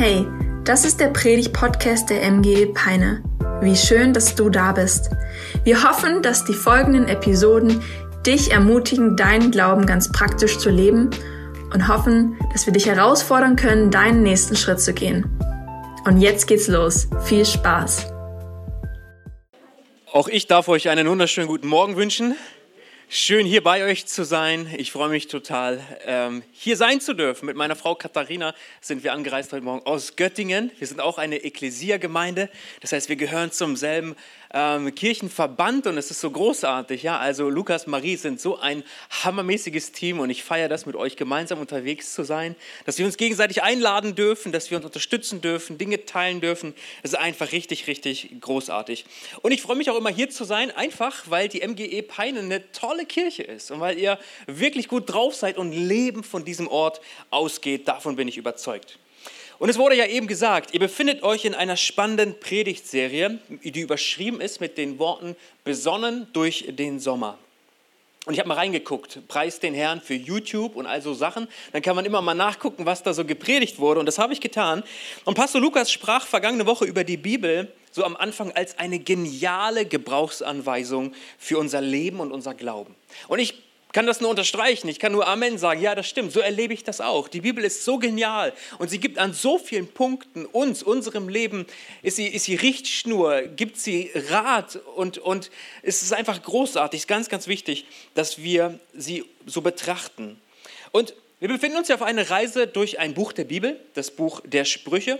Hey, das ist der Predig-Podcast der MG Peine. Wie schön, dass du da bist. Wir hoffen, dass die folgenden Episoden dich ermutigen, deinen Glauben ganz praktisch zu leben und hoffen, dass wir dich herausfordern können, deinen nächsten Schritt zu gehen. Und jetzt geht's los. Viel Spaß. Auch ich darf euch einen wunderschönen guten Morgen wünschen. Schön hier bei euch zu sein. Ich freue mich total, ähm, hier sein zu dürfen. Mit meiner Frau Katharina sind wir angereist heute Morgen aus Göttingen. Wir sind auch eine Ekklesia-Gemeinde. Das heißt, wir gehören zum selben ähm, Kirchenverband und es ist so großartig. Ja? Also Lukas, Marie sind so ein hammermäßiges Team und ich feiere das, mit euch gemeinsam unterwegs zu sein, dass wir uns gegenseitig einladen dürfen, dass wir uns unterstützen dürfen, Dinge teilen dürfen. Es ist einfach richtig, richtig großartig. Und ich freue mich auch immer hier zu sein, einfach weil die MGE Peine eine tolle Kirche ist und weil ihr wirklich gut drauf seid und Leben von diesem Ort ausgeht. Davon bin ich überzeugt. Und es wurde ja eben gesagt, ihr befindet euch in einer spannenden Predigtserie, die überschrieben ist mit den Worten besonnen durch den Sommer. Und ich habe mal reingeguckt, preis den Herrn für YouTube und all so Sachen. Dann kann man immer mal nachgucken, was da so gepredigt wurde. Und das habe ich getan. Und Pastor Lukas sprach vergangene Woche über die Bibel so am Anfang als eine geniale Gebrauchsanweisung für unser Leben und unser Glauben. Und ich kann das nur unterstreichen. Ich kann nur Amen sagen. Ja, das stimmt. So erlebe ich das auch. Die Bibel ist so genial und sie gibt an so vielen Punkten uns, unserem Leben, ist sie, ist sie Richtschnur, gibt sie Rat und, und es ist einfach großartig. Es ist ganz, ganz wichtig, dass wir sie so betrachten. Und wir befinden uns ja auf einer Reise durch ein Buch der Bibel, das Buch der Sprüche.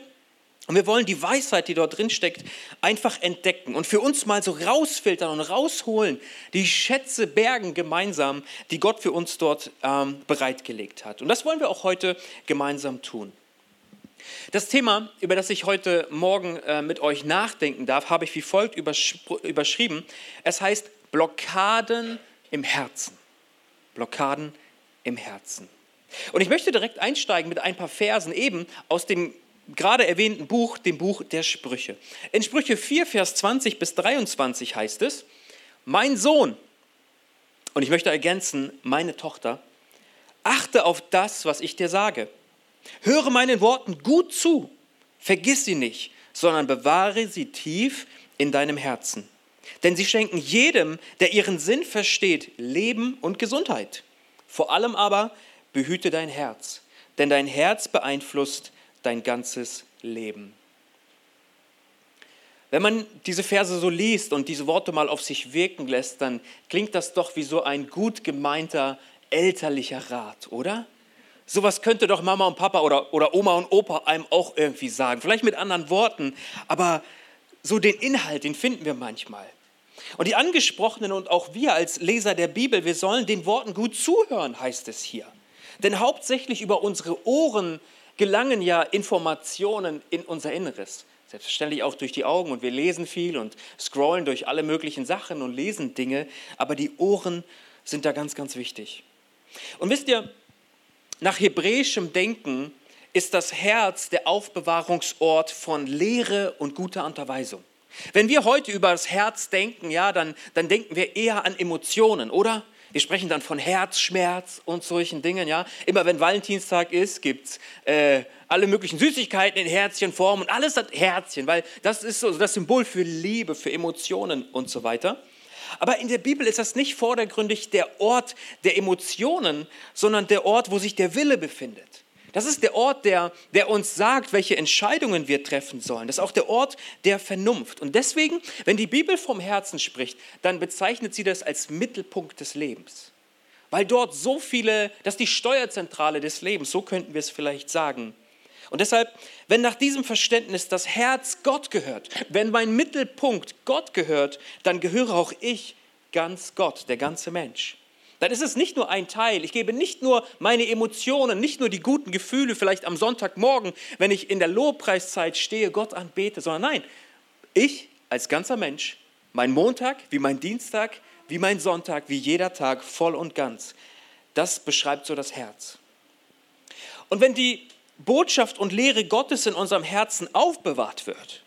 Und wir wollen die Weisheit, die dort drin steckt, einfach entdecken und für uns mal so rausfiltern und rausholen, die Schätze bergen gemeinsam, die Gott für uns dort ähm, bereitgelegt hat. Und das wollen wir auch heute gemeinsam tun. Das Thema, über das ich heute Morgen äh, mit euch nachdenken darf, habe ich wie folgt überschrieben. Es heißt Blockaden im Herzen. Blockaden im Herzen. Und ich möchte direkt einsteigen mit ein paar Versen eben aus dem gerade erwähnten Buch, dem Buch der Sprüche. In Sprüche 4, Vers 20 bis 23 heißt es, mein Sohn, und ich möchte ergänzen, meine Tochter, achte auf das, was ich dir sage. Höre meinen Worten gut zu, vergiss sie nicht, sondern bewahre sie tief in deinem Herzen. Denn sie schenken jedem, der ihren Sinn versteht, Leben und Gesundheit. Vor allem aber behüte dein Herz, denn dein Herz beeinflusst dein ganzes Leben. Wenn man diese Verse so liest und diese Worte mal auf sich wirken lässt, dann klingt das doch wie so ein gut gemeinter elterlicher Rat, oder? Sowas könnte doch Mama und Papa oder, oder Oma und Opa einem auch irgendwie sagen. Vielleicht mit anderen Worten, aber so den Inhalt, den finden wir manchmal. Und die Angesprochenen und auch wir als Leser der Bibel, wir sollen den Worten gut zuhören, heißt es hier. Denn hauptsächlich über unsere Ohren gelangen ja Informationen in unser Inneres. Selbstverständlich auch durch die Augen und wir lesen viel und scrollen durch alle möglichen Sachen und lesen Dinge, aber die Ohren sind da ganz, ganz wichtig. Und wisst ihr, nach hebräischem Denken ist das Herz der Aufbewahrungsort von Lehre und guter Unterweisung. Wenn wir heute über das Herz denken, ja, dann, dann denken wir eher an Emotionen, oder? Wir sprechen dann von Herzschmerz und solchen Dingen. Ja? Immer wenn Valentinstag ist, gibt es äh, alle möglichen Süßigkeiten in Herzchenform und alles hat Herzchen, weil das ist so das Symbol für Liebe, für Emotionen und so weiter. Aber in der Bibel ist das nicht vordergründig der Ort der Emotionen, sondern der Ort, wo sich der Wille befindet. Das ist der Ort, der, der uns sagt, welche Entscheidungen wir treffen sollen. Das ist auch der Ort der Vernunft. Und deswegen, wenn die Bibel vom Herzen spricht, dann bezeichnet sie das als Mittelpunkt des Lebens. Weil dort so viele, das ist die Steuerzentrale des Lebens, so könnten wir es vielleicht sagen. Und deshalb, wenn nach diesem Verständnis das Herz Gott gehört, wenn mein Mittelpunkt Gott gehört, dann gehöre auch ich ganz Gott, der ganze Mensch dann ist es nicht nur ein Teil. Ich gebe nicht nur meine Emotionen, nicht nur die guten Gefühle, vielleicht am Sonntagmorgen, wenn ich in der Lobpreiszeit stehe, Gott anbete, sondern nein, ich als ganzer Mensch, mein Montag wie mein Dienstag, wie mein Sonntag, wie jeder Tag voll und ganz. Das beschreibt so das Herz. Und wenn die Botschaft und Lehre Gottes in unserem Herzen aufbewahrt wird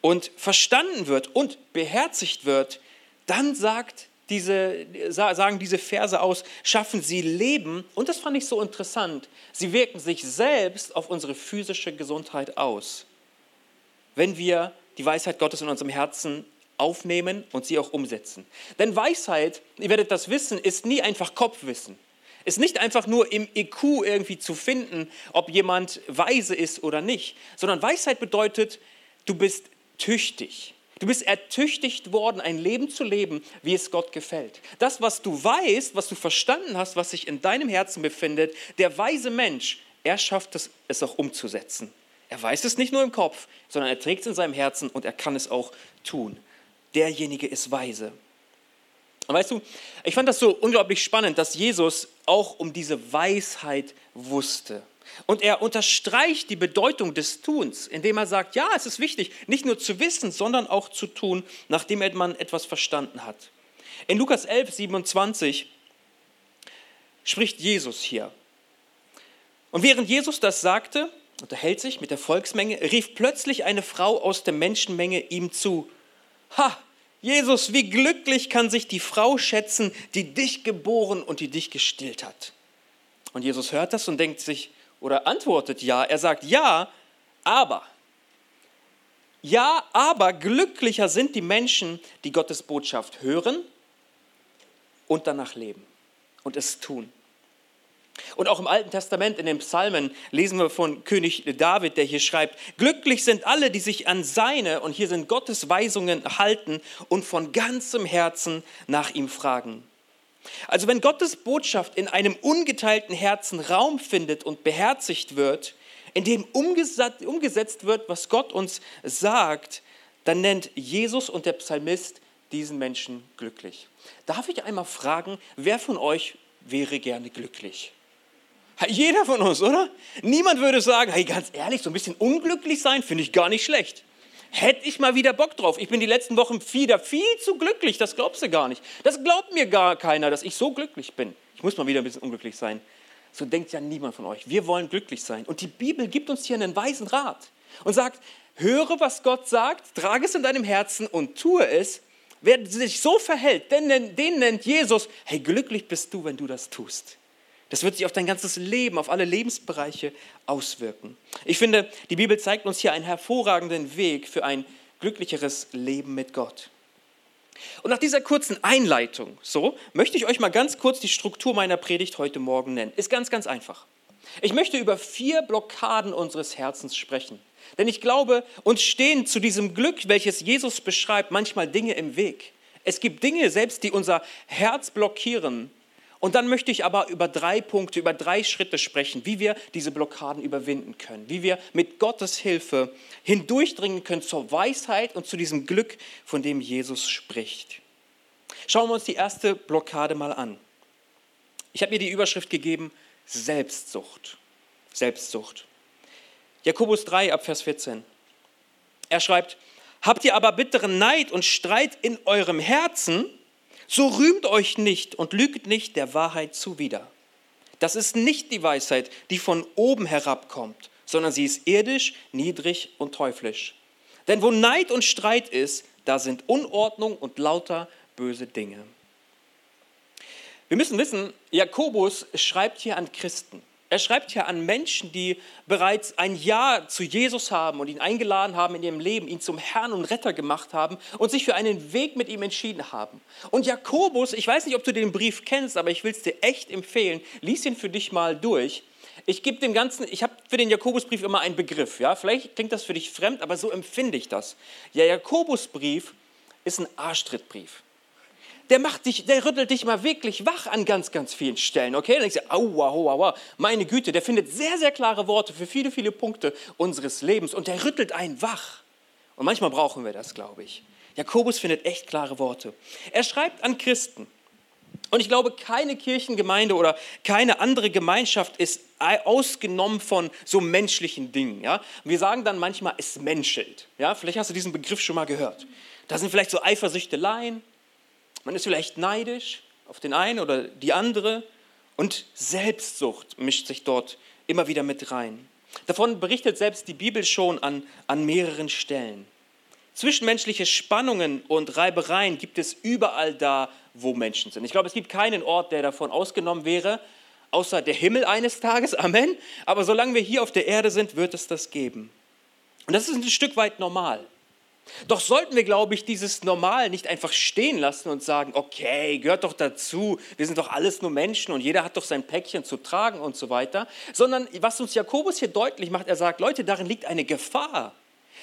und verstanden wird und beherzigt wird, dann sagt diese, sagen diese Verse aus, schaffen sie Leben. Und das fand ich so interessant. Sie wirken sich selbst auf unsere physische Gesundheit aus. Wenn wir die Weisheit Gottes in unserem Herzen aufnehmen und sie auch umsetzen. Denn Weisheit, ihr werdet das wissen, ist nie einfach Kopfwissen. Ist nicht einfach nur im IQ irgendwie zu finden, ob jemand weise ist oder nicht, sondern Weisheit bedeutet, du bist tüchtig. Du bist ertüchtigt worden, ein Leben zu leben, wie es Gott gefällt. Das, was du weißt, was du verstanden hast, was sich in deinem Herzen befindet, der weise Mensch, er schafft es, es auch umzusetzen. Er weiß es nicht nur im Kopf, sondern er trägt es in seinem Herzen und er kann es auch tun. Derjenige ist weise. Und weißt du, ich fand das so unglaublich spannend, dass Jesus auch um diese Weisheit wusste. Und er unterstreicht die Bedeutung des Tuns, indem er sagt, ja, es ist wichtig, nicht nur zu wissen, sondern auch zu tun, nachdem man etwas verstanden hat. In Lukas 11, 27 spricht Jesus hier. Und während Jesus das sagte, unterhält sich mit der Volksmenge, rief plötzlich eine Frau aus der Menschenmenge ihm zu, Ha, Jesus, wie glücklich kann sich die Frau schätzen, die dich geboren und die dich gestillt hat. Und Jesus hört das und denkt sich, oder antwortet ja. Er sagt ja, aber. Ja, aber glücklicher sind die Menschen, die Gottes Botschaft hören und danach leben und es tun. Und auch im Alten Testament, in den Psalmen, lesen wir von König David, der hier schreibt, glücklich sind alle, die sich an seine, und hier sind Gottes Weisungen halten und von ganzem Herzen nach ihm fragen. Also wenn Gottes Botschaft in einem ungeteilten Herzen Raum findet und beherzigt wird, in dem umgesetzt wird, was Gott uns sagt, dann nennt Jesus und der Psalmist diesen Menschen glücklich. Darf ich einmal fragen, wer von euch wäre gerne glücklich? Jeder von uns, oder? Niemand würde sagen, hey, ganz ehrlich, so ein bisschen unglücklich sein finde ich gar nicht schlecht. Hätte ich mal wieder Bock drauf. Ich bin die letzten Wochen wieder viel zu glücklich, das glaubst du gar nicht. Das glaubt mir gar keiner, dass ich so glücklich bin. Ich muss mal wieder ein bisschen unglücklich sein. So denkt ja niemand von euch. Wir wollen glücklich sein. Und die Bibel gibt uns hier einen weisen Rat und sagt, höre, was Gott sagt, trage es in deinem Herzen und tue es. Wer sich so verhält, den, den nennt Jesus, hey, glücklich bist du, wenn du das tust. Das wird sich auf dein ganzes Leben, auf alle Lebensbereiche auswirken. Ich finde, die Bibel zeigt uns hier einen hervorragenden Weg für ein glücklicheres Leben mit Gott. Und nach dieser kurzen Einleitung, so, möchte ich euch mal ganz kurz die Struktur meiner Predigt heute Morgen nennen. Ist ganz, ganz einfach. Ich möchte über vier Blockaden unseres Herzens sprechen. Denn ich glaube, uns stehen zu diesem Glück, welches Jesus beschreibt, manchmal Dinge im Weg. Es gibt Dinge selbst, die unser Herz blockieren, und dann möchte ich aber über drei Punkte, über drei Schritte sprechen, wie wir diese Blockaden überwinden können, wie wir mit Gottes Hilfe hindurchdringen können zur Weisheit und zu diesem Glück, von dem Jesus spricht. Schauen wir uns die erste Blockade mal an. Ich habe mir die Überschrift gegeben, Selbstsucht. Selbstsucht. Jakobus 3 ab Vers 14. Er schreibt, habt ihr aber bitteren Neid und Streit in eurem Herzen, so rühmt euch nicht und lügt nicht der Wahrheit zuwider. Das ist nicht die Weisheit, die von oben herabkommt, sondern sie ist irdisch, niedrig und teuflisch. Denn wo Neid und Streit ist, da sind Unordnung und lauter böse Dinge. Wir müssen wissen, Jakobus schreibt hier an Christen. Er schreibt hier an Menschen, die bereits ein Ja zu Jesus haben und ihn eingeladen haben in ihrem Leben, ihn zum Herrn und Retter gemacht haben und sich für einen Weg mit ihm entschieden haben. Und Jakobus, ich weiß nicht, ob du den Brief kennst, aber ich will es dir echt empfehlen, lies ihn für dich mal durch. Ich gebe dem Ganzen, ich habe für den Jakobusbrief immer einen Begriff. Ja? Vielleicht klingt das für dich fremd, aber so empfinde ich das. Der Jakobusbrief ist ein Arschtrittbrief der macht dich, der rüttelt dich mal wirklich wach an ganz, ganz vielen Stellen. Okay, dann denkst du, aua, aua, aua, meine Güte, der findet sehr, sehr klare Worte für viele, viele Punkte unseres Lebens und der rüttelt einen wach. Und manchmal brauchen wir das, glaube ich. Jakobus findet echt klare Worte. Er schreibt an Christen. Und ich glaube, keine Kirchengemeinde oder keine andere Gemeinschaft ist ausgenommen von so menschlichen Dingen. Ja? Wir sagen dann manchmal, es menschelt. Ja? Vielleicht hast du diesen Begriff schon mal gehört. Da sind vielleicht so Eifersüchteleien, man ist vielleicht neidisch auf den einen oder die andere und Selbstsucht mischt sich dort immer wieder mit rein. Davon berichtet selbst die Bibel schon an, an mehreren Stellen. Zwischenmenschliche Spannungen und Reibereien gibt es überall da, wo Menschen sind. Ich glaube, es gibt keinen Ort, der davon ausgenommen wäre, außer der Himmel eines Tages. Amen. Aber solange wir hier auf der Erde sind, wird es das geben. Und das ist ein Stück weit normal. Doch sollten wir, glaube ich, dieses Normal nicht einfach stehen lassen und sagen, okay, gehört doch dazu, wir sind doch alles nur Menschen und jeder hat doch sein Päckchen zu tragen und so weiter, sondern was uns Jakobus hier deutlich macht, er sagt, Leute, darin liegt eine Gefahr.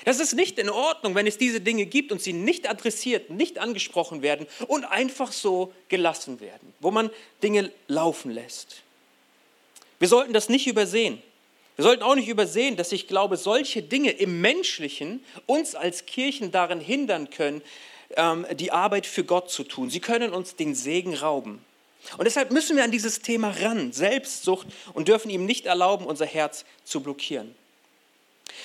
Das ist nicht in Ordnung, wenn es diese Dinge gibt und sie nicht adressiert, nicht angesprochen werden und einfach so gelassen werden, wo man Dinge laufen lässt. Wir sollten das nicht übersehen. Wir sollten auch nicht übersehen, dass ich glaube, solche Dinge im Menschlichen uns als Kirchen darin hindern können, ähm, die Arbeit für Gott zu tun. Sie können uns den Segen rauben. Und deshalb müssen wir an dieses Thema ran, Selbstsucht, und dürfen ihm nicht erlauben, unser Herz zu blockieren.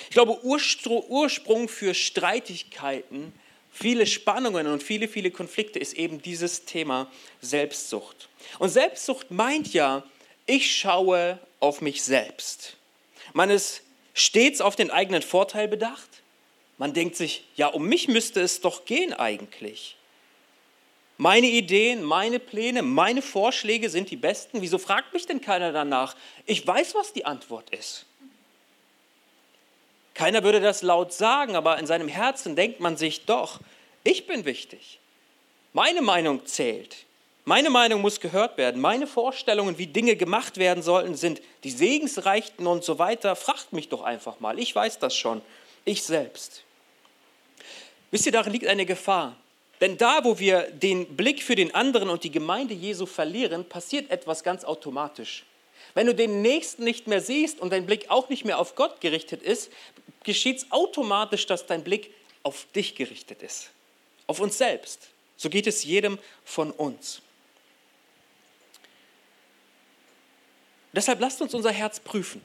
Ich glaube, Ursprung für Streitigkeiten, viele Spannungen und viele, viele Konflikte ist eben dieses Thema Selbstsucht. Und Selbstsucht meint ja, ich schaue auf mich selbst. Man ist stets auf den eigenen Vorteil bedacht. Man denkt sich, ja, um mich müsste es doch gehen eigentlich. Meine Ideen, meine Pläne, meine Vorschläge sind die besten. Wieso fragt mich denn keiner danach? Ich weiß, was die Antwort ist. Keiner würde das laut sagen, aber in seinem Herzen denkt man sich doch, ich bin wichtig. Meine Meinung zählt. Meine Meinung muss gehört werden. Meine Vorstellungen, wie Dinge gemacht werden sollten, sind die segensreichten und so weiter. Fragt mich doch einfach mal. Ich weiß das schon. Ich selbst. Wisst ihr, darin liegt eine Gefahr. Denn da, wo wir den Blick für den anderen und die Gemeinde Jesu verlieren, passiert etwas ganz automatisch. Wenn du den Nächsten nicht mehr siehst und dein Blick auch nicht mehr auf Gott gerichtet ist, geschieht es automatisch, dass dein Blick auf dich gerichtet ist. Auf uns selbst. So geht es jedem von uns. Deshalb lasst uns unser Herz prüfen.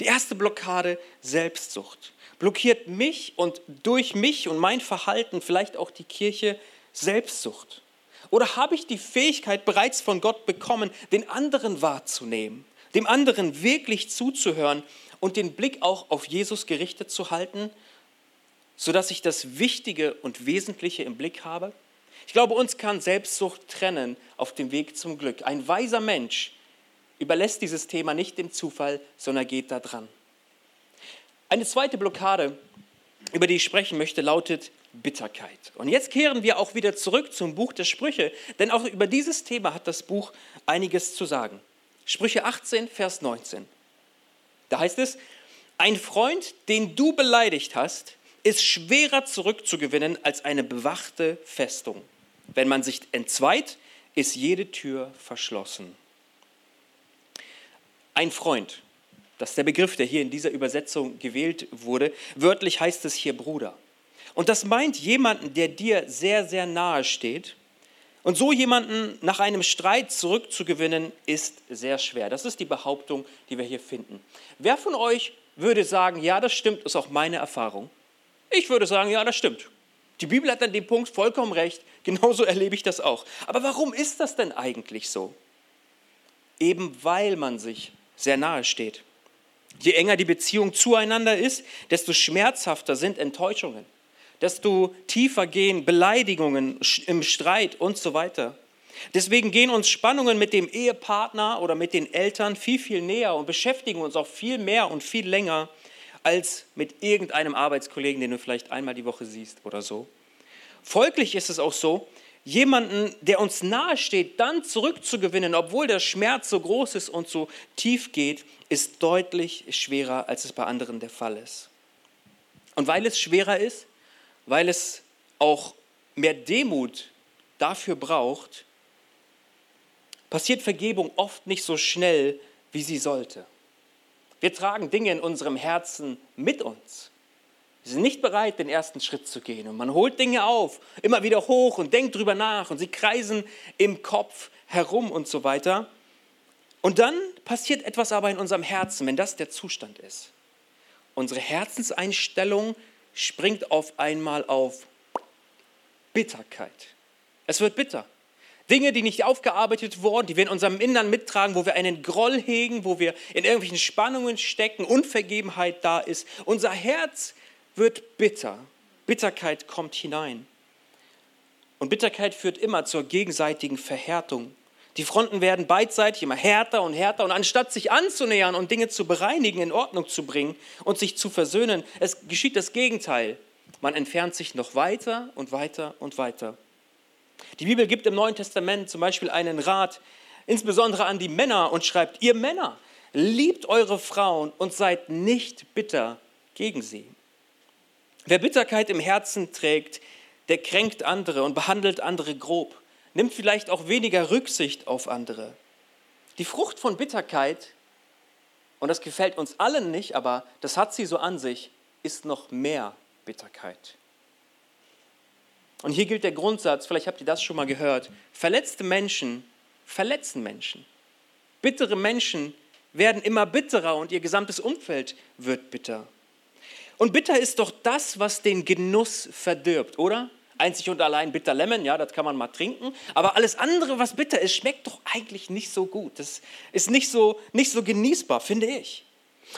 Die erste Blockade, Selbstsucht. Blockiert mich und durch mich und mein Verhalten vielleicht auch die Kirche Selbstsucht? Oder habe ich die Fähigkeit bereits von Gott bekommen, den anderen wahrzunehmen, dem anderen wirklich zuzuhören und den Blick auch auf Jesus gerichtet zu halten, sodass ich das Wichtige und Wesentliche im Blick habe? Ich glaube, uns kann Selbstsucht trennen auf dem Weg zum Glück. Ein weiser Mensch überlässt dieses Thema nicht dem Zufall, sondern geht da dran. Eine zweite Blockade, über die ich sprechen möchte, lautet Bitterkeit. Und jetzt kehren wir auch wieder zurück zum Buch der Sprüche, denn auch über dieses Thema hat das Buch einiges zu sagen. Sprüche 18, Vers 19. Da heißt es, ein Freund, den du beleidigt hast, ist schwerer zurückzugewinnen als eine bewachte Festung. Wenn man sich entzweit, ist jede Tür verschlossen. Ein Freund, das ist der Begriff, der hier in dieser Übersetzung gewählt wurde. Wörtlich heißt es hier Bruder. Und das meint jemanden, der dir sehr, sehr nahe steht. Und so jemanden nach einem Streit zurückzugewinnen, ist sehr schwer. Das ist die Behauptung, die wir hier finden. Wer von euch würde sagen, ja, das stimmt, ist auch meine Erfahrung? Ich würde sagen, ja, das stimmt. Die Bibel hat an dem Punkt vollkommen recht. Genauso erlebe ich das auch. Aber warum ist das denn eigentlich so? Eben weil man sich sehr nahe steht. Je enger die Beziehung zueinander ist, desto schmerzhafter sind Enttäuschungen, desto tiefer gehen Beleidigungen im Streit und so weiter. Deswegen gehen uns Spannungen mit dem Ehepartner oder mit den Eltern viel, viel näher und beschäftigen uns auch viel mehr und viel länger als mit irgendeinem Arbeitskollegen, den du vielleicht einmal die Woche siehst oder so. Folglich ist es auch so, jemanden, der uns nahe steht, dann zurückzugewinnen, obwohl der Schmerz so groß ist und so tief geht, ist deutlich schwerer, als es bei anderen der Fall ist. Und weil es schwerer ist, weil es auch mehr Demut dafür braucht, passiert Vergebung oft nicht so schnell, wie sie sollte. Wir tragen Dinge in unserem Herzen mit uns. Sie sind nicht bereit, den ersten Schritt zu gehen. Und man holt Dinge auf, immer wieder hoch und denkt drüber nach und sie kreisen im Kopf herum und so weiter. Und dann passiert etwas aber in unserem Herzen, wenn das der Zustand ist. Unsere Herzenseinstellung springt auf einmal auf Bitterkeit. Es wird bitter. Dinge, die nicht aufgearbeitet wurden, die wir in unserem Innern mittragen, wo wir einen Groll hegen, wo wir in irgendwelchen Spannungen stecken, Unvergebenheit da ist. Unser Herz wird bitter. Bitterkeit kommt hinein. Und Bitterkeit führt immer zur gegenseitigen Verhärtung. Die Fronten werden beidseitig immer härter und härter und anstatt sich anzunähern und Dinge zu bereinigen, in Ordnung zu bringen und sich zu versöhnen, es geschieht das Gegenteil. Man entfernt sich noch weiter und weiter und weiter. Die Bibel gibt im Neuen Testament zum Beispiel einen Rat, insbesondere an die Männer und schreibt, ihr Männer, liebt eure Frauen und seid nicht bitter gegen sie. Wer Bitterkeit im Herzen trägt, der kränkt andere und behandelt andere grob nimmt vielleicht auch weniger Rücksicht auf andere. Die Frucht von Bitterkeit, und das gefällt uns allen nicht, aber das hat sie so an sich, ist noch mehr Bitterkeit. Und hier gilt der Grundsatz, vielleicht habt ihr das schon mal gehört, verletzte Menschen verletzen Menschen. Bittere Menschen werden immer bitterer und ihr gesamtes Umfeld wird bitter. Und bitter ist doch das, was den Genuss verdirbt, oder? einzig und allein Bitter Lemon, ja, das kann man mal trinken. Aber alles andere, was bitter ist, schmeckt doch eigentlich nicht so gut. Das ist nicht so, nicht so genießbar, finde ich.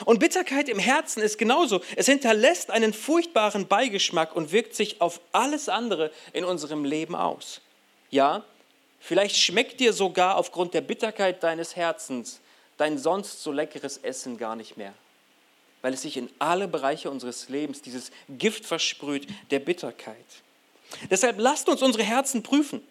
Und Bitterkeit im Herzen ist genauso. Es hinterlässt einen furchtbaren Beigeschmack und wirkt sich auf alles andere in unserem Leben aus. Ja, vielleicht schmeckt dir sogar aufgrund der Bitterkeit deines Herzens dein sonst so leckeres Essen gar nicht mehr, weil es sich in alle Bereiche unseres Lebens dieses Gift versprüht der Bitterkeit. Deshalb lasst uns unsere Herzen prüfen.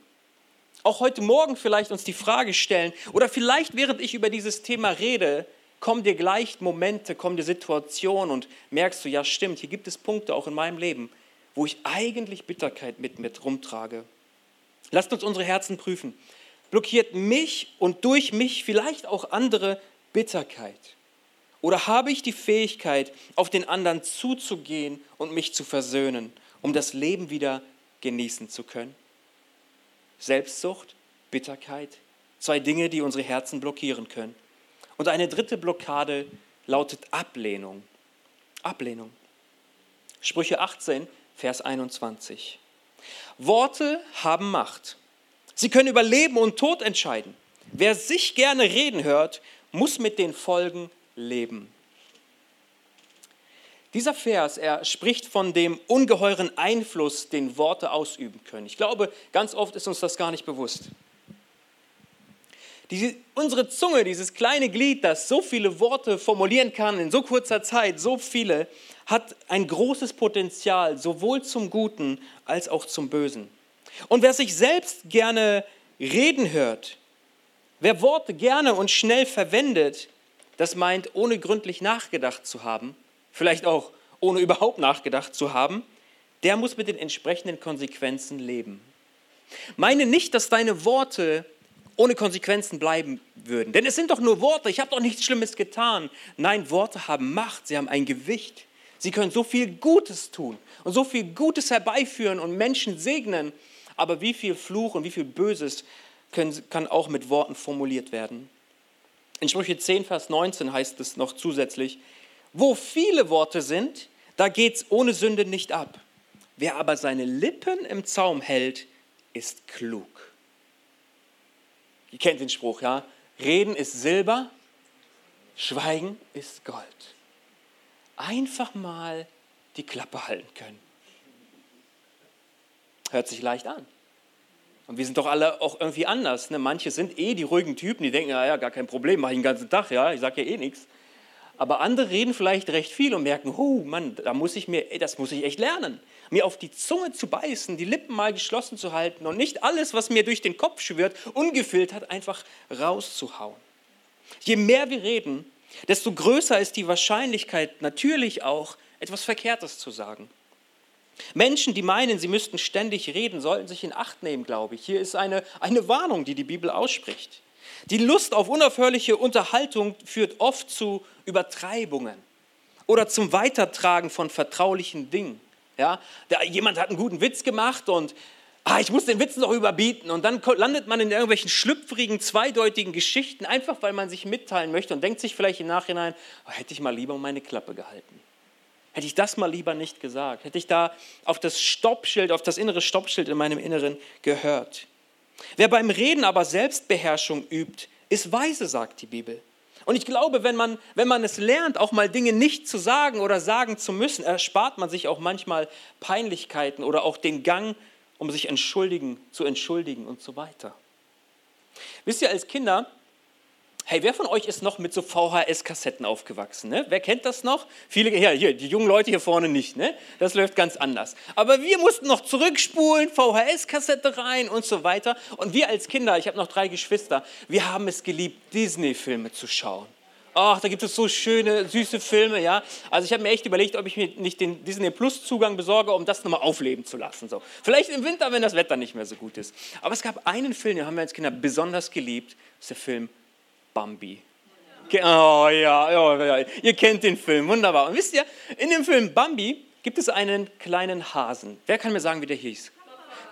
Auch heute Morgen vielleicht uns die Frage stellen oder vielleicht während ich über dieses Thema rede, kommen dir gleich Momente, kommen dir Situationen und merkst du, ja stimmt, hier gibt es Punkte auch in meinem Leben, wo ich eigentlich Bitterkeit mit mir rumtrage. Lasst uns unsere Herzen prüfen. Blockiert mich und durch mich vielleicht auch andere Bitterkeit? Oder habe ich die Fähigkeit, auf den anderen zuzugehen und mich zu versöhnen, um das Leben wieder genießen zu können. Selbstsucht, Bitterkeit, zwei Dinge, die unsere Herzen blockieren können. Und eine dritte Blockade lautet Ablehnung. Ablehnung. Sprüche 18, Vers 21. Worte haben Macht. Sie können über Leben und Tod entscheiden. Wer sich gerne reden hört, muss mit den Folgen leben. Dieser Vers, er spricht von dem ungeheuren Einfluss, den Worte ausüben können. Ich glaube, ganz oft ist uns das gar nicht bewusst. Diese, unsere Zunge, dieses kleine Glied, das so viele Worte formulieren kann in so kurzer Zeit, so viele, hat ein großes Potenzial, sowohl zum Guten als auch zum Bösen. Und wer sich selbst gerne reden hört, wer Worte gerne und schnell verwendet, das meint, ohne gründlich nachgedacht zu haben, vielleicht auch ohne überhaupt nachgedacht zu haben, der muss mit den entsprechenden Konsequenzen leben. Meine nicht, dass deine Worte ohne Konsequenzen bleiben würden. Denn es sind doch nur Worte, ich habe doch nichts Schlimmes getan. Nein, Worte haben Macht, sie haben ein Gewicht. Sie können so viel Gutes tun und so viel Gutes herbeiführen und Menschen segnen. Aber wie viel Fluch und wie viel Böses können, kann auch mit Worten formuliert werden? In Sprüche 10, Vers 19 heißt es noch zusätzlich, wo viele Worte sind, da geht es ohne Sünde nicht ab. Wer aber seine Lippen im Zaum hält, ist klug. Ihr kennt den Spruch, ja? Reden ist Silber, Schweigen ist Gold. Einfach mal die Klappe halten können. Hört sich leicht an. Und wir sind doch alle auch irgendwie anders. Ne? Manche sind eh die ruhigen Typen, die denken, ja, ja gar kein Problem, mache ich den ganzen Tag, ja, ich sage ja eh nichts. Aber andere reden vielleicht recht viel und merken, oh Mann, da muss ich mir, das muss ich echt lernen. Mir auf die Zunge zu beißen, die Lippen mal geschlossen zu halten und nicht alles, was mir durch den Kopf schwirrt, ungefiltert einfach rauszuhauen. Je mehr wir reden, desto größer ist die Wahrscheinlichkeit natürlich auch, etwas Verkehrtes zu sagen. Menschen, die meinen, sie müssten ständig reden, sollten sich in Acht nehmen, glaube ich. Hier ist eine, eine Warnung, die die Bibel ausspricht. Die Lust auf unaufhörliche Unterhaltung führt oft zu Übertreibungen oder zum Weitertragen von vertraulichen Dingen. Ja, da, jemand hat einen guten Witz gemacht und ah, ich muss den Witz noch überbieten und dann landet man in irgendwelchen schlüpfrigen, zweideutigen Geschichten, einfach weil man sich mitteilen möchte und denkt sich vielleicht im Nachhinein, oh, hätte ich mal lieber meine Klappe gehalten. Hätte ich das mal lieber nicht gesagt. Hätte ich da auf das Stoppschild, auf das innere Stoppschild in meinem Inneren gehört. Wer beim Reden aber Selbstbeherrschung übt, ist weise, sagt die Bibel. Und ich glaube, wenn man, wenn man es lernt, auch mal Dinge nicht zu sagen oder sagen zu müssen, erspart man sich auch manchmal Peinlichkeiten oder auch den Gang, um sich entschuldigen, zu entschuldigen und so weiter. Wisst ihr, als Kinder Hey, wer von euch ist noch mit so VHS-Kassetten aufgewachsen? Ne? Wer kennt das noch? Viele, ja, hier, die jungen Leute hier vorne nicht. Ne? Das läuft ganz anders. Aber wir mussten noch zurückspulen, VHS-Kassette rein und so weiter. Und wir als Kinder, ich habe noch drei Geschwister, wir haben es geliebt, Disney-Filme zu schauen. Ach, da gibt es so schöne, süße Filme, ja. Also ich habe mir echt überlegt, ob ich mir nicht den Disney Plus Zugang besorge, um das nochmal aufleben zu lassen. So. Vielleicht im Winter, wenn das Wetter nicht mehr so gut ist. Aber es gab einen Film, den haben wir als Kinder besonders geliebt. Das ist der Film Bambi. Oh ja, ja, ja, ihr kennt den Film, wunderbar. Und wisst ihr, in dem Film Bambi gibt es einen kleinen Hasen. Wer kann mir sagen, wie der hieß?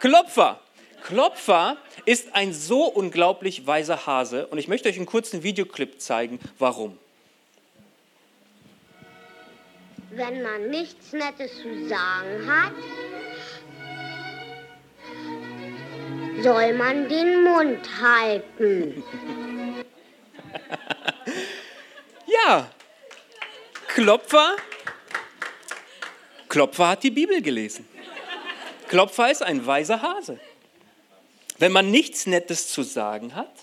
Klopfer. Klopfer ist ein so unglaublich weiser Hase und ich möchte euch einen kurzen Videoclip zeigen, warum. Wenn man nichts Nettes zu sagen hat, soll man den Mund halten. ja, Klopfer, Klopfer hat die Bibel gelesen. Klopfer ist ein weiser Hase. Wenn man nichts Nettes zu sagen hat,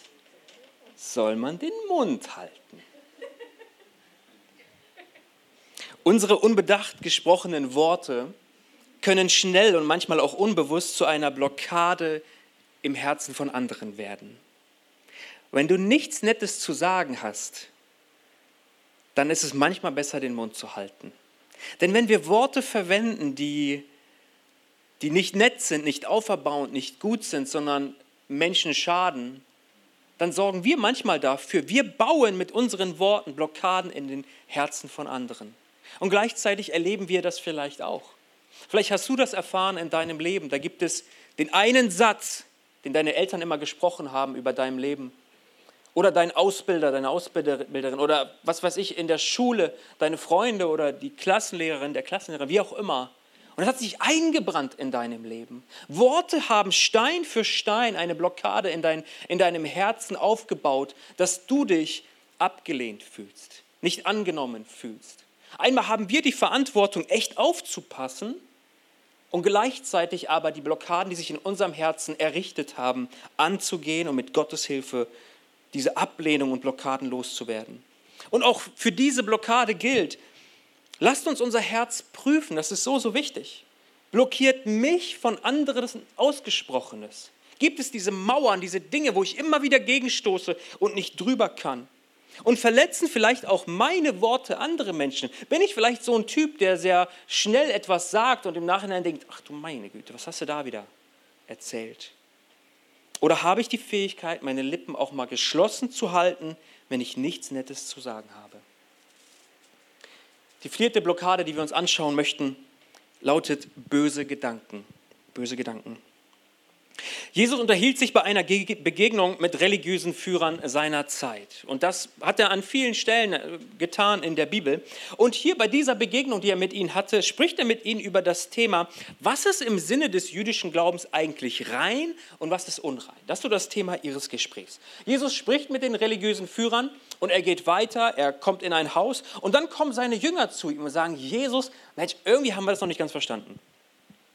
soll man den Mund halten. Unsere unbedacht gesprochenen Worte können schnell und manchmal auch unbewusst zu einer Blockade im Herzen von anderen werden. Wenn du nichts Nettes zu sagen hast, dann ist es manchmal besser, den Mund zu halten. Denn wenn wir Worte verwenden, die, die nicht nett sind, nicht auferbauend, nicht gut sind, sondern Menschen schaden, dann sorgen wir manchmal dafür, wir bauen mit unseren Worten Blockaden in den Herzen von anderen. Und gleichzeitig erleben wir das vielleicht auch. Vielleicht hast du das erfahren in deinem Leben. Da gibt es den einen Satz, den deine Eltern immer gesprochen haben über dein Leben. Oder dein Ausbilder, deine Ausbilderin oder was weiß ich, in der Schule, deine Freunde oder die Klassenlehrerin, der Klassenlehrer, wie auch immer. Und es hat sich eingebrannt in deinem Leben. Worte haben Stein für Stein eine Blockade in, dein, in deinem Herzen aufgebaut, dass du dich abgelehnt fühlst, nicht angenommen fühlst. Einmal haben wir die Verantwortung, echt aufzupassen und gleichzeitig aber die Blockaden, die sich in unserem Herzen errichtet haben, anzugehen und mit Gottes Hilfe diese Ablehnung und Blockaden loszuwerden. Und auch für diese Blockade gilt, lasst uns unser Herz prüfen, das ist so, so wichtig. Blockiert mich von anderen Ausgesprochenes? Gibt es diese Mauern, diese Dinge, wo ich immer wieder gegenstoße und nicht drüber kann? Und verletzen vielleicht auch meine Worte andere Menschen? Bin ich vielleicht so ein Typ, der sehr schnell etwas sagt und im Nachhinein denkt, ach du meine Güte, was hast du da wieder erzählt? Oder habe ich die Fähigkeit, meine Lippen auch mal geschlossen zu halten, wenn ich nichts Nettes zu sagen habe? Die vierte Blockade, die wir uns anschauen möchten, lautet böse Gedanken. Böse Gedanken. Jesus unterhielt sich bei einer Begegnung mit religiösen Führern seiner Zeit. Und das hat er an vielen Stellen äh, getan in der Bibel. Und hier bei dieser Begegnung, die er mit ihnen hatte, spricht er mit ihnen über das Thema, was ist im Sinne des jüdischen Glaubens eigentlich rein und was ist unrein. Das ist so das Thema ihres Gesprächs. Jesus spricht mit den religiösen Führern und er geht weiter, er kommt in ein Haus und dann kommen seine Jünger zu ihm und sagen, Jesus, Mensch, irgendwie haben wir das noch nicht ganz verstanden.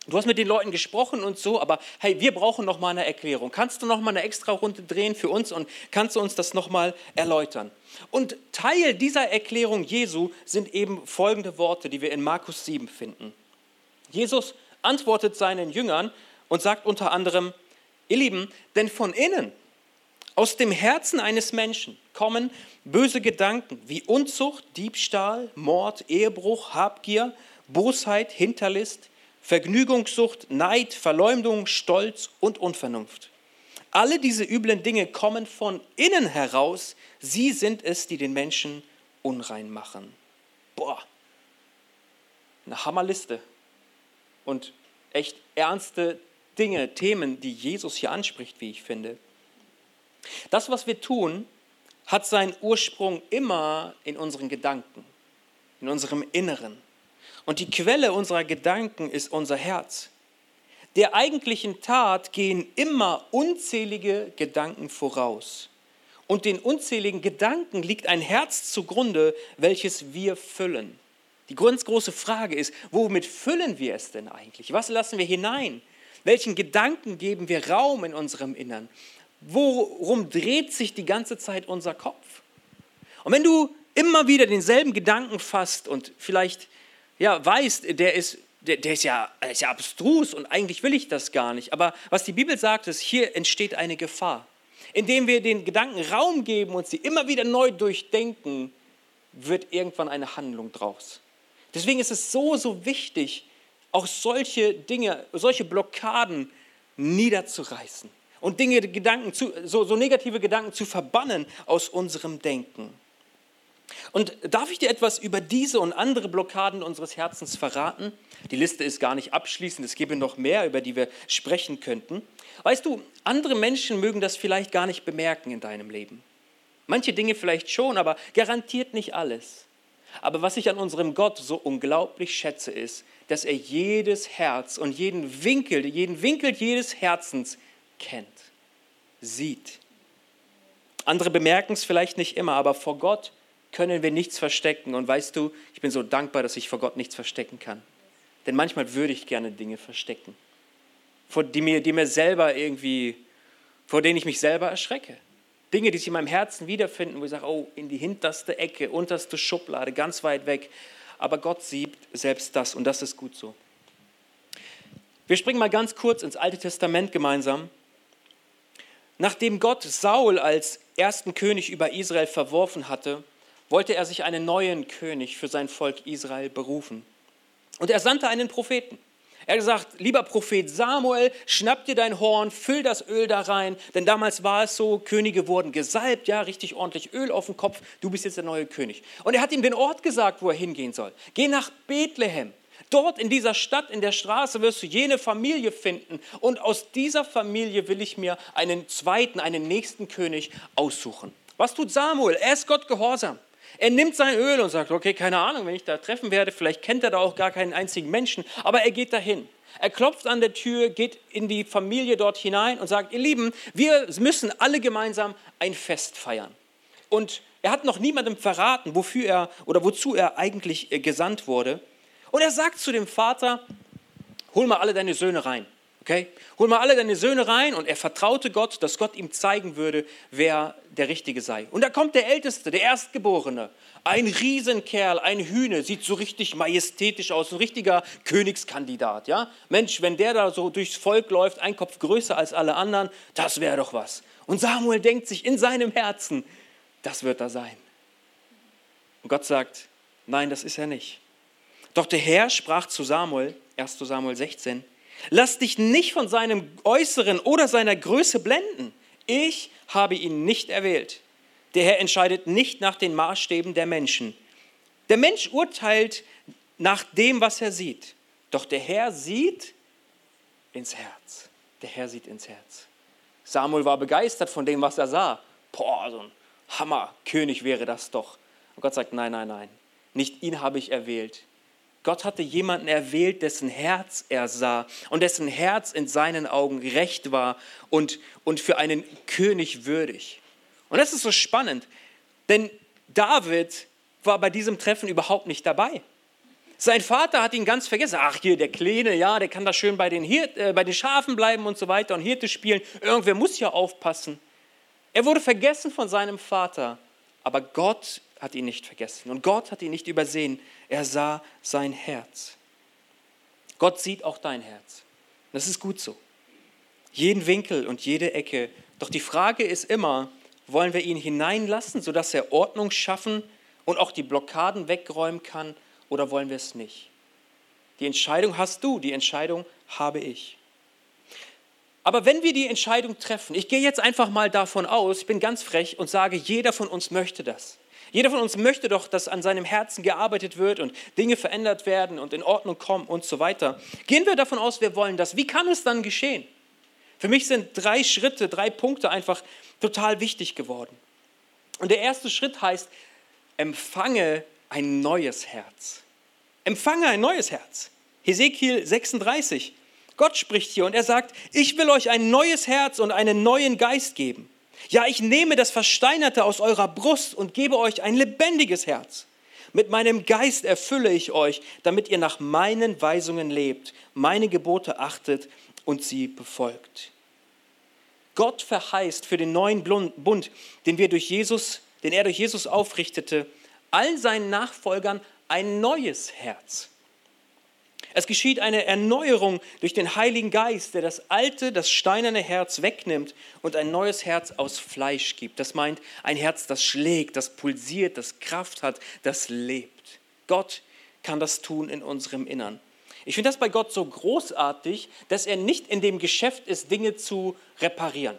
Du hast mit den Leuten gesprochen und so, aber hey, wir brauchen noch mal eine Erklärung. Kannst du noch mal eine extra Runde drehen für uns und kannst du uns das noch mal erläutern? Und Teil dieser Erklärung Jesu sind eben folgende Worte, die wir in Markus 7 finden. Jesus antwortet seinen Jüngern und sagt unter anderem, ihr Lieben, denn von innen, aus dem Herzen eines Menschen kommen böse Gedanken wie Unzucht, Diebstahl, Mord, Ehebruch, Habgier, Bosheit, Hinterlist, Vergnügungssucht, Neid, Verleumdung, Stolz und Unvernunft. Alle diese üblen Dinge kommen von innen heraus. Sie sind es, die den Menschen unrein machen. Boah, eine Hammerliste. Und echt ernste Dinge, Themen, die Jesus hier anspricht, wie ich finde. Das, was wir tun, hat seinen Ursprung immer in unseren Gedanken, in unserem Inneren. Und die Quelle unserer Gedanken ist unser Herz. Der eigentlichen Tat gehen immer unzählige Gedanken voraus. und den unzähligen Gedanken liegt ein Herz zugrunde, welches wir füllen. Die ganz große Frage ist, womit füllen wir es denn eigentlich? Was lassen wir hinein? Welchen Gedanken geben wir Raum in unserem Innern? Worum dreht sich die ganze Zeit unser Kopf? Und wenn du immer wieder denselben Gedanken fasst und vielleicht ja, weißt, der ist, der, der ist, ja, der ist ja abstrus und eigentlich will ich das gar nicht. Aber was die Bibel sagt, ist, hier entsteht eine Gefahr. Indem wir den Gedanken Raum geben und sie immer wieder neu durchdenken, wird irgendwann eine Handlung draus. Deswegen ist es so, so wichtig, auch solche Dinge, solche Blockaden niederzureißen und Dinge, Gedanken, zu, so, so negative Gedanken zu verbannen aus unserem Denken. Und darf ich dir etwas über diese und andere Blockaden unseres Herzens verraten? Die Liste ist gar nicht abschließend, es gäbe noch mehr, über die wir sprechen könnten. Weißt du, andere Menschen mögen das vielleicht gar nicht bemerken in deinem Leben. Manche Dinge vielleicht schon, aber garantiert nicht alles. Aber was ich an unserem Gott so unglaublich schätze, ist, dass er jedes Herz und jeden Winkel, jeden Winkel jedes Herzens kennt, sieht. Andere bemerken es vielleicht nicht immer, aber vor Gott können wir nichts verstecken. Und weißt du, ich bin so dankbar, dass ich vor Gott nichts verstecken kann. Denn manchmal würde ich gerne Dinge verstecken, vor die mir, die mir selber irgendwie, vor denen ich mich selber erschrecke. Dinge, die sich in meinem Herzen wiederfinden, wo ich sage, oh, in die hinterste Ecke, unterste Schublade, ganz weit weg. Aber Gott sieht selbst das und das ist gut so. Wir springen mal ganz kurz ins Alte Testament gemeinsam. Nachdem Gott Saul als ersten König über Israel verworfen hatte, wollte er sich einen neuen König für sein Volk Israel berufen. Und er sandte einen Propheten. Er hat gesagt, lieber Prophet Samuel, schnapp dir dein Horn, füll das Öl da rein, denn damals war es so, Könige wurden gesalbt, ja, richtig ordentlich Öl auf dem Kopf, du bist jetzt der neue König. Und er hat ihm den Ort gesagt, wo er hingehen soll. Geh nach Bethlehem. Dort in dieser Stadt, in der Straße wirst du jene Familie finden. Und aus dieser Familie will ich mir einen zweiten, einen nächsten König aussuchen. Was tut Samuel? Er ist Gott gehorsam. Er nimmt sein Öl und sagt, okay, keine Ahnung, wenn ich da treffen werde, vielleicht kennt er da auch gar keinen einzigen Menschen, aber er geht dahin. Er klopft an der Tür, geht in die Familie dort hinein und sagt, ihr Lieben, wir müssen alle gemeinsam ein Fest feiern. Und er hat noch niemandem verraten, wofür er oder wozu er eigentlich äh, gesandt wurde. Und er sagt zu dem Vater, hol mal alle deine Söhne rein. Okay? Hol mal alle deine Söhne rein und er vertraute Gott, dass Gott ihm zeigen würde, wer der Richtige sei. Und da kommt der Älteste, der Erstgeborene, ein Riesenkerl, ein Hühne, sieht so richtig majestätisch aus, ein richtiger Königskandidat. Ja? Mensch, wenn der da so durchs Volk läuft, ein Kopf größer als alle anderen, das wäre doch was. Und Samuel denkt sich in seinem Herzen, das wird er sein. Und Gott sagt, nein, das ist er nicht. Doch der Herr sprach zu Samuel, 1 Samuel 16, Lass dich nicht von seinem Äußeren oder seiner Größe blenden. Ich habe ihn nicht erwählt. Der Herr entscheidet nicht nach den Maßstäben der Menschen. Der Mensch urteilt nach dem, was er sieht. Doch der Herr sieht ins Herz. Der Herr sieht ins Herz. Samuel war begeistert von dem, was er sah. Boah, so ein Hammerkönig wäre das doch. Und Gott sagt, nein, nein, nein. Nicht ihn habe ich erwählt. Gott hatte jemanden erwählt, dessen Herz er sah und dessen Herz in seinen Augen recht war und, und für einen König würdig. Und das ist so spannend, denn David war bei diesem Treffen überhaupt nicht dabei. Sein Vater hat ihn ganz vergessen. Ach, hier der Kleine, ja, der kann da schön bei den, Hirt, äh, bei den Schafen bleiben und so weiter und Hirte spielen. Irgendwer muss ja aufpassen. Er wurde vergessen von seinem Vater, aber Gott hat ihn nicht vergessen und Gott hat ihn nicht übersehen. Er sah sein Herz. Gott sieht auch dein Herz. Das ist gut so. Jeden Winkel und jede Ecke. Doch die Frage ist immer, wollen wir ihn hineinlassen, sodass er Ordnung schaffen und auch die Blockaden wegräumen kann, oder wollen wir es nicht? Die Entscheidung hast du, die Entscheidung habe ich. Aber wenn wir die Entscheidung treffen, ich gehe jetzt einfach mal davon aus, ich bin ganz frech und sage, jeder von uns möchte das. Jeder von uns möchte doch, dass an seinem Herzen gearbeitet wird und Dinge verändert werden und in Ordnung kommen und so weiter. Gehen wir davon aus, wir wollen das. Wie kann es dann geschehen? Für mich sind drei Schritte, drei Punkte einfach total wichtig geworden. Und der erste Schritt heißt, empfange ein neues Herz. Empfange ein neues Herz. Hesekiel 36. Gott spricht hier und er sagt, ich will euch ein neues Herz und einen neuen Geist geben. Ja, ich nehme das Versteinerte aus eurer Brust und gebe euch ein lebendiges Herz. Mit meinem Geist erfülle ich euch, damit ihr nach meinen Weisungen lebt, meine Gebote achtet und sie befolgt. Gott verheißt für den neuen Bund, den wir durch Jesus, den er durch Jesus aufrichtete, all seinen Nachfolgern ein neues Herz. Es geschieht eine Erneuerung durch den Heiligen Geist, der das alte, das steinerne Herz wegnimmt und ein neues Herz aus Fleisch gibt. Das meint ein Herz, das schlägt, das pulsiert, das Kraft hat, das lebt. Gott kann das tun in unserem Innern. Ich finde das bei Gott so großartig, dass er nicht in dem Geschäft ist, Dinge zu reparieren.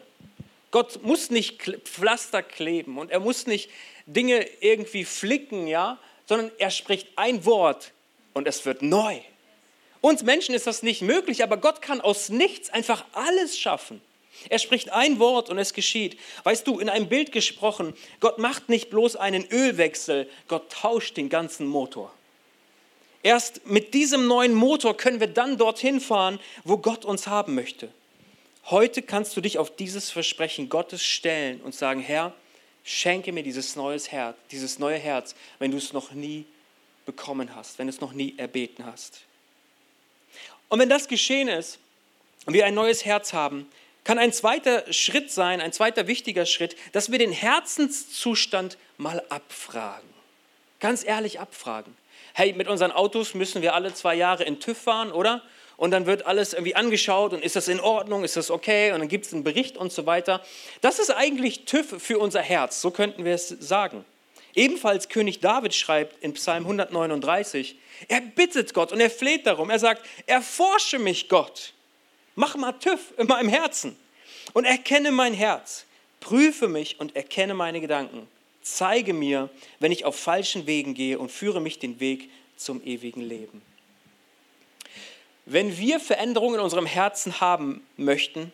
Gott muss nicht Pflaster kleben und er muss nicht Dinge irgendwie flicken, ja, sondern er spricht ein Wort und es wird neu. Uns Menschen ist das nicht möglich, aber Gott kann aus nichts einfach alles schaffen. Er spricht ein Wort und es geschieht. Weißt du, in einem Bild gesprochen, Gott macht nicht bloß einen Ölwechsel, Gott tauscht den ganzen Motor. Erst mit diesem neuen Motor können wir dann dorthin fahren, wo Gott uns haben möchte. Heute kannst du dich auf dieses Versprechen Gottes stellen und sagen, Herr, schenke mir dieses, neues Herz, dieses neue Herz, wenn du es noch nie bekommen hast, wenn du es noch nie erbeten hast. Und wenn das geschehen ist und wir ein neues Herz haben, kann ein zweiter Schritt sein, ein zweiter wichtiger Schritt, dass wir den Herzenszustand mal abfragen. Ganz ehrlich abfragen. Hey, mit unseren Autos müssen wir alle zwei Jahre in TÜV fahren, oder? Und dann wird alles irgendwie angeschaut und ist das in Ordnung, ist das okay? Und dann gibt es einen Bericht und so weiter. Das ist eigentlich TÜV für unser Herz, so könnten wir es sagen. Ebenfalls König David schreibt in Psalm 139, er bittet Gott und er fleht darum. Er sagt, erforsche mich Gott. Mach mal TÜV in meinem Herzen und erkenne mein Herz. Prüfe mich und erkenne meine Gedanken. Zeige mir, wenn ich auf falschen Wegen gehe und führe mich den Weg zum ewigen Leben. Wenn wir Veränderungen in unserem Herzen haben möchten,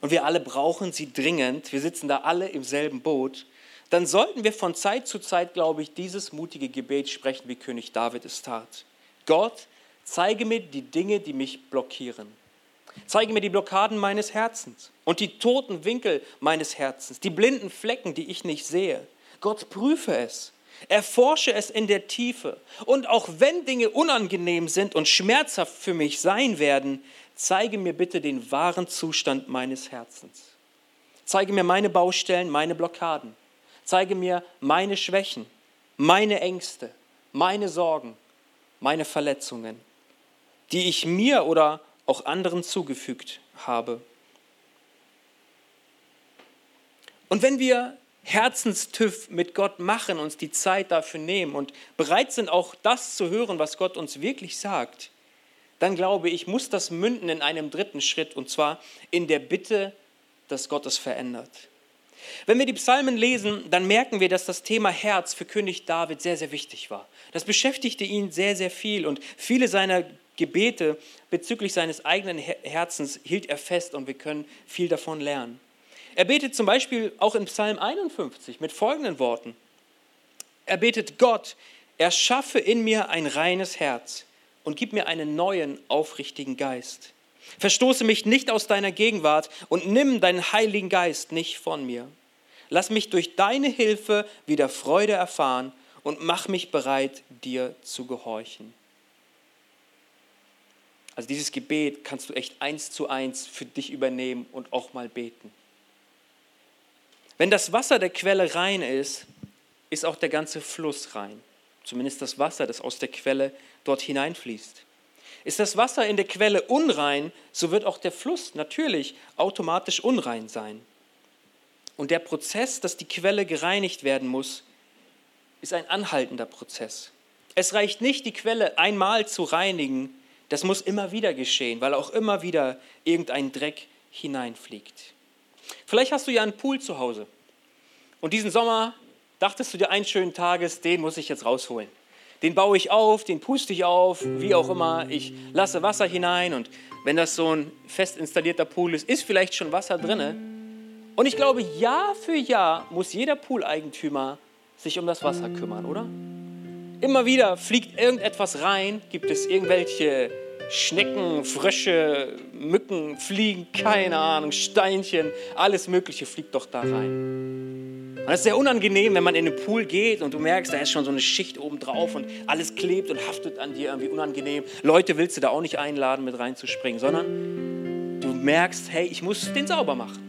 und wir alle brauchen sie dringend, wir sitzen da alle im selben Boot, dann sollten wir von Zeit zu Zeit, glaube ich, dieses mutige Gebet sprechen, wie König David es tat. Gott, zeige mir die Dinge, die mich blockieren. Zeige mir die Blockaden meines Herzens und die toten Winkel meines Herzens, die blinden Flecken, die ich nicht sehe. Gott, prüfe es. Erforsche es in der Tiefe. Und auch wenn Dinge unangenehm sind und schmerzhaft für mich sein werden, zeige mir bitte den wahren Zustand meines Herzens. Zeige mir meine Baustellen, meine Blockaden. Zeige mir meine Schwächen, meine Ängste, meine Sorgen, meine Verletzungen, die ich mir oder auch anderen zugefügt habe. Und wenn wir Herzenstüff mit Gott machen, uns die Zeit dafür nehmen und bereit sind, auch das zu hören, was Gott uns wirklich sagt, dann glaube ich, muss das münden in einem dritten Schritt, und zwar in der Bitte, dass Gott es verändert. Wenn wir die Psalmen lesen, dann merken wir, dass das Thema Herz für König David sehr, sehr wichtig war. Das beschäftigte ihn sehr, sehr viel und viele seiner Gebete bezüglich seines eigenen Herzens hielt er fest und wir können viel davon lernen. Er betet zum Beispiel auch in Psalm 51 mit folgenden Worten. Er betet Gott, erschaffe in mir ein reines Herz und gib mir einen neuen, aufrichtigen Geist. Verstoße mich nicht aus deiner Gegenwart und nimm deinen Heiligen Geist nicht von mir. Lass mich durch deine Hilfe wieder Freude erfahren und mach mich bereit, dir zu gehorchen. Also dieses Gebet kannst du echt eins zu eins für dich übernehmen und auch mal beten. Wenn das Wasser der Quelle rein ist, ist auch der ganze Fluss rein. Zumindest das Wasser, das aus der Quelle dort hineinfließt. Ist das Wasser in der Quelle unrein, so wird auch der Fluss natürlich automatisch unrein sein. Und der Prozess, dass die Quelle gereinigt werden muss, ist ein anhaltender Prozess. Es reicht nicht, die Quelle einmal zu reinigen, das muss immer wieder geschehen, weil auch immer wieder irgendein Dreck hineinfliegt. Vielleicht hast du ja einen Pool zu Hause und diesen Sommer dachtest du dir eines schönen Tages, den muss ich jetzt rausholen den baue ich auf, den puste ich auf, wie auch immer. Ich lasse Wasser hinein und wenn das so ein fest installierter Pool ist, ist vielleicht schon Wasser drin. Und ich glaube, Jahr für Jahr muss jeder Pooleigentümer sich um das Wasser kümmern, oder? Immer wieder fliegt irgendetwas rein, gibt es irgendwelche Schnecken, Frösche, Mücken, Fliegen, keine Ahnung, Steinchen, alles Mögliche fliegt doch da rein. Und es ist sehr unangenehm, wenn man in den Pool geht und du merkst, da ist schon so eine Schicht oben drauf und alles klebt und haftet an dir irgendwie unangenehm. Leute willst du da auch nicht einladen, mit reinzuspringen, sondern du merkst, hey, ich muss den sauber machen.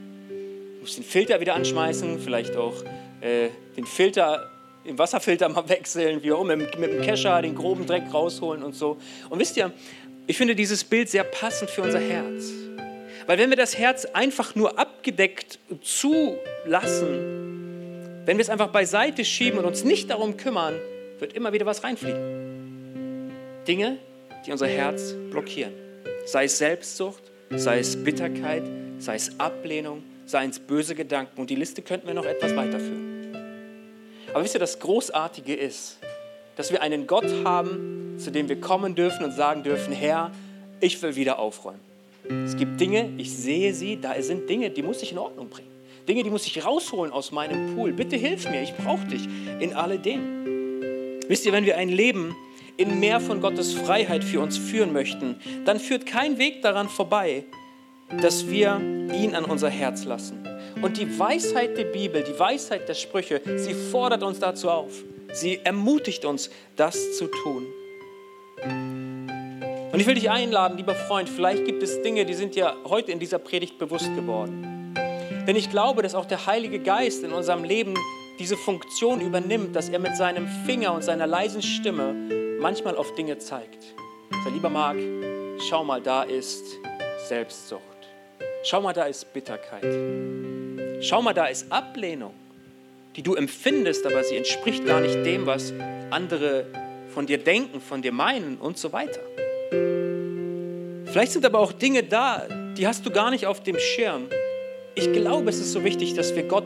Ich muss den Filter wieder anschmeißen, vielleicht auch äh, den Filter den Wasserfilter mal wechseln, wie auch mit, mit dem Kescher den groben Dreck rausholen und so. Und wisst ihr, ich finde dieses Bild sehr passend für unser Herz. Weil wenn wir das Herz einfach nur abgedeckt zulassen, wenn wir es einfach beiseite schieben und uns nicht darum kümmern, wird immer wieder was reinfliegen. Dinge, die unser Herz blockieren. Sei es Selbstsucht, sei es Bitterkeit, sei es Ablehnung, sei es böse Gedanken. Und die Liste könnten wir noch etwas weiterführen. Aber wisst ihr, das Großartige ist, dass wir einen Gott haben, zu dem wir kommen dürfen und sagen dürfen, Herr, ich will wieder aufräumen. Es gibt Dinge, ich sehe sie, da sind Dinge, die muss ich in Ordnung bringen. Dinge, die muss ich rausholen aus meinem Pool. Bitte hilf mir, ich brauche dich in alledem. Wisst ihr, wenn wir ein Leben in mehr von Gottes Freiheit für uns führen möchten, dann führt kein Weg daran vorbei, dass wir ihn an unser Herz lassen. Und die Weisheit der Bibel, die Weisheit der Sprüche, sie fordert uns dazu auf. Sie ermutigt uns, das zu tun. Und ich will dich einladen, lieber Freund, vielleicht gibt es Dinge, die sind dir heute in dieser Predigt bewusst geworden. Denn ich glaube, dass auch der Heilige Geist in unserem Leben diese Funktion übernimmt, dass er mit seinem Finger und seiner leisen Stimme manchmal auf Dinge zeigt. Sei lieber Marc, schau mal, da ist Selbstsucht. Schau mal, da ist Bitterkeit. Schau mal, da ist Ablehnung die du empfindest, aber sie entspricht gar nicht dem, was andere von dir denken, von dir meinen und so weiter. Vielleicht sind aber auch Dinge da, die hast du gar nicht auf dem Schirm. Ich glaube, es ist so wichtig, dass wir Gott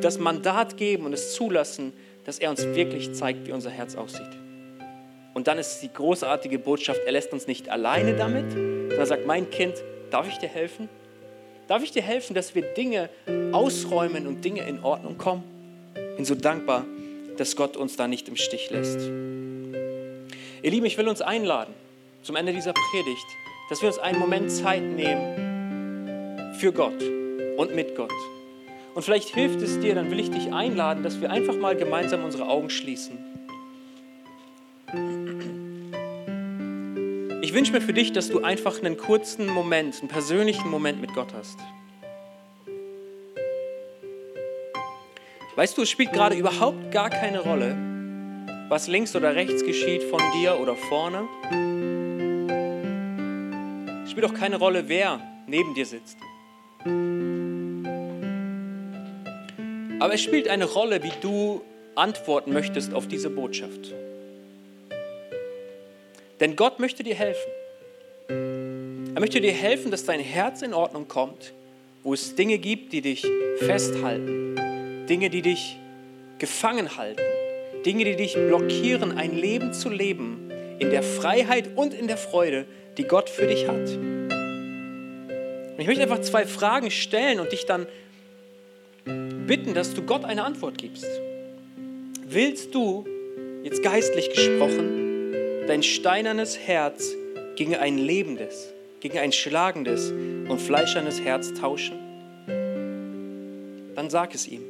das Mandat geben und es zulassen, dass er uns wirklich zeigt, wie unser Herz aussieht. Und dann ist die großartige Botschaft, er lässt uns nicht alleine damit, sondern er sagt, mein Kind, darf ich dir helfen? Darf ich dir helfen, dass wir Dinge ausräumen und Dinge in Ordnung kommen? Bin so dankbar, dass Gott uns da nicht im Stich lässt. Ihr Lieben, ich will uns einladen zum Ende dieser Predigt, dass wir uns einen Moment Zeit nehmen für Gott und mit Gott. Und vielleicht hilft es dir, dann will ich dich einladen, dass wir einfach mal gemeinsam unsere Augen schließen. Ich wünsche mir für dich, dass du einfach einen kurzen Moment, einen persönlichen Moment mit Gott hast. Weißt du, es spielt gerade überhaupt gar keine Rolle, was links oder rechts geschieht von dir oder vorne. Es spielt auch keine Rolle, wer neben dir sitzt. Aber es spielt eine Rolle, wie du antworten möchtest auf diese Botschaft. Denn Gott möchte dir helfen. Er möchte dir helfen, dass dein Herz in Ordnung kommt, wo es Dinge gibt, die dich festhalten, Dinge, die dich gefangen halten, Dinge, die dich blockieren, ein Leben zu leben in der Freiheit und in der Freude, die Gott für dich hat. Und ich möchte einfach zwei Fragen stellen und dich dann bitten, dass du Gott eine Antwort gibst. Willst du, jetzt geistlich gesprochen, dein steinernes Herz gegen ein lebendes, gegen ein schlagendes und fleischernes Herz tauschen? Dann sag es ihm.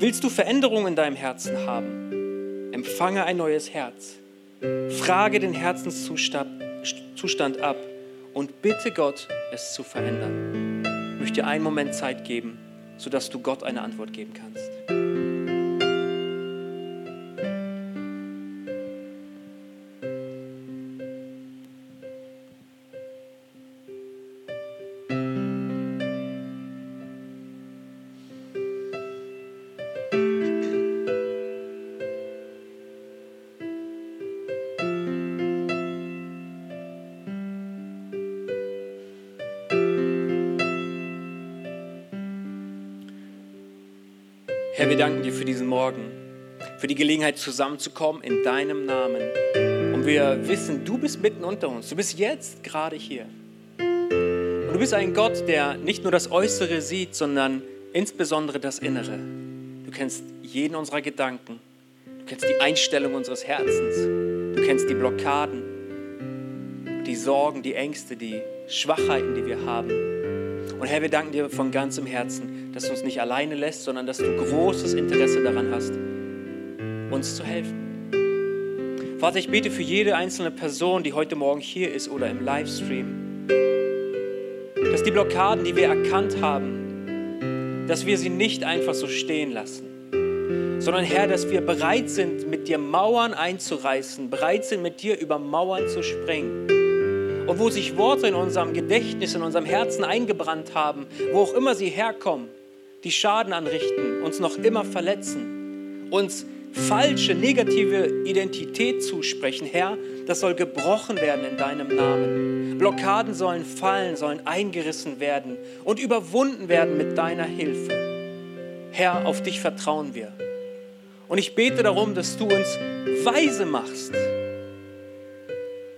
Willst du Veränderungen in deinem Herzen haben? Empfange ein neues Herz. Frage den Herzenszustand ab und bitte Gott, es zu verändern. Ich möchte dir einen Moment Zeit geben, sodass du Gott eine Antwort geben kannst. Herr, wir danken dir für diesen Morgen, für die Gelegenheit zusammenzukommen in deinem Namen. Und wir wissen, du bist mitten unter uns. Du bist jetzt gerade hier. Und du bist ein Gott, der nicht nur das Äußere sieht, sondern insbesondere das Innere. Du kennst jeden unserer Gedanken. Du kennst die Einstellung unseres Herzens. Du kennst die Blockaden. Sorgen, die Ängste, die Schwachheiten, die wir haben. Und Herr, wir danken dir von ganzem Herzen, dass du uns nicht alleine lässt, sondern dass du großes Interesse daran hast, uns zu helfen. Vater, ich bete für jede einzelne Person, die heute Morgen hier ist oder im Livestream, dass die Blockaden, die wir erkannt haben, dass wir sie nicht einfach so stehen lassen, sondern Herr, dass wir bereit sind, mit dir Mauern einzureißen, bereit sind, mit dir über Mauern zu springen. Und wo sich Worte in unserem Gedächtnis, in unserem Herzen eingebrannt haben, wo auch immer sie herkommen, die Schaden anrichten, uns noch immer verletzen, uns falsche, negative Identität zusprechen. Herr, das soll gebrochen werden in deinem Namen. Blockaden sollen fallen, sollen eingerissen werden und überwunden werden mit deiner Hilfe. Herr, auf dich vertrauen wir. Und ich bete darum, dass du uns weise machst.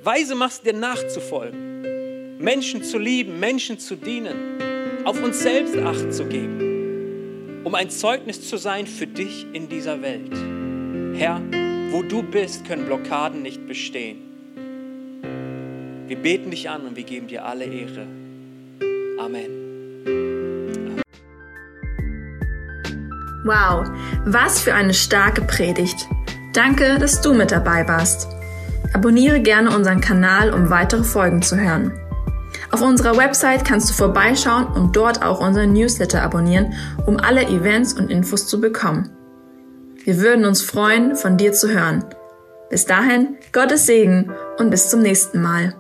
Weise machst, dir nachzufolgen. Menschen zu lieben, Menschen zu dienen. Auf uns selbst Acht zu geben. Um ein Zeugnis zu sein für dich in dieser Welt. Herr, wo du bist, können Blockaden nicht bestehen. Wir beten dich an und wir geben dir alle Ehre. Amen. Wow, was für eine starke Predigt. Danke, dass du mit dabei warst. Abonniere gerne unseren Kanal, um weitere Folgen zu hören. Auf unserer Website kannst du vorbeischauen und dort auch unseren Newsletter abonnieren, um alle Events und Infos zu bekommen. Wir würden uns freuen, von dir zu hören. Bis dahin, Gottes Segen und bis zum nächsten Mal.